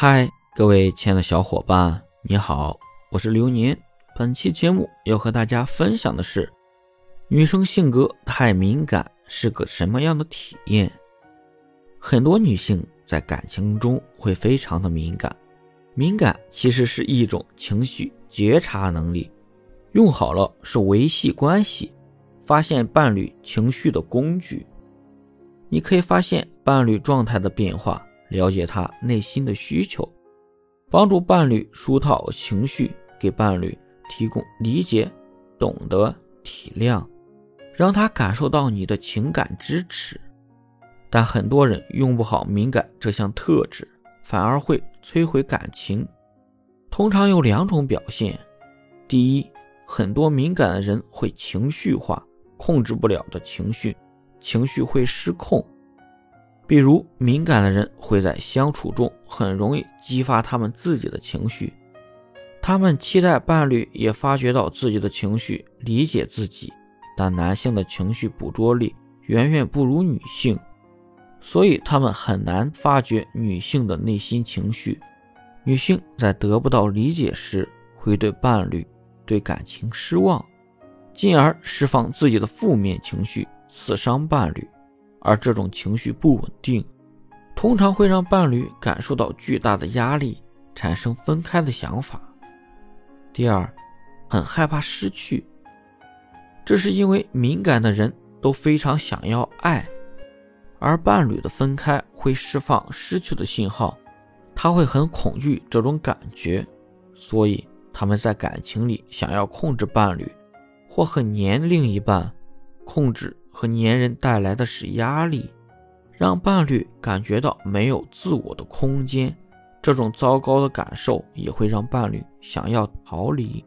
嗨，各位亲爱的小伙伴，你好，我是流年。本期节目要和大家分享的是，女生性格太敏感是个什么样的体验？很多女性在感情中会非常的敏感，敏感其实是一种情绪觉察能力，用好了是维系关系、发现伴侣情绪的工具。你可以发现伴侣状态的变化。了解他内心的需求，帮助伴侣疏导情绪，给伴侣提供理解、懂得、体谅，让他感受到你的情感支持。但很多人用不好敏感这项特质，反而会摧毁感情。通常有两种表现：第一，很多敏感的人会情绪化，控制不了的情绪，情绪会失控。比如，敏感的人会在相处中很容易激发他们自己的情绪，他们期待伴侣也发觉到自己的情绪，理解自己。但男性的情绪捕捉力远远不如女性，所以他们很难发觉女性的内心情绪。女性在得不到理解时，会对伴侣、对感情失望，进而释放自己的负面情绪，刺伤伴侣。而这种情绪不稳定，通常会让伴侣感受到巨大的压力，产生分开的想法。第二，很害怕失去，这是因为敏感的人都非常想要爱，而伴侣的分开会释放失去的信号，他会很恐惧这种感觉，所以他们在感情里想要控制伴侣，或很黏另一半，控制。和粘人带来的是压力，让伴侣感觉到没有自我的空间。这种糟糕的感受也会让伴侣想要逃离。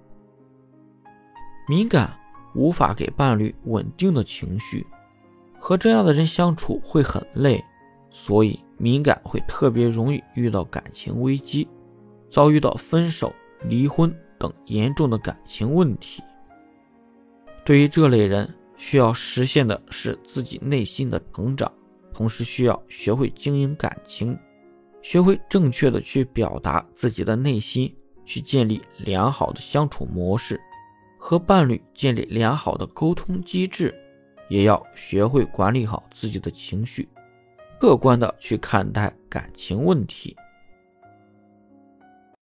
敏感无法给伴侣稳定的情绪，和这样的人相处会很累，所以敏感会特别容易遇到感情危机，遭遇到分手、离婚等严重的感情问题。对于这类人。需要实现的是自己内心的成长，同时需要学会经营感情，学会正确的去表达自己的内心，去建立良好的相处模式，和伴侣建立良好的沟通机制，也要学会管理好自己的情绪，客观的去看待感情问题。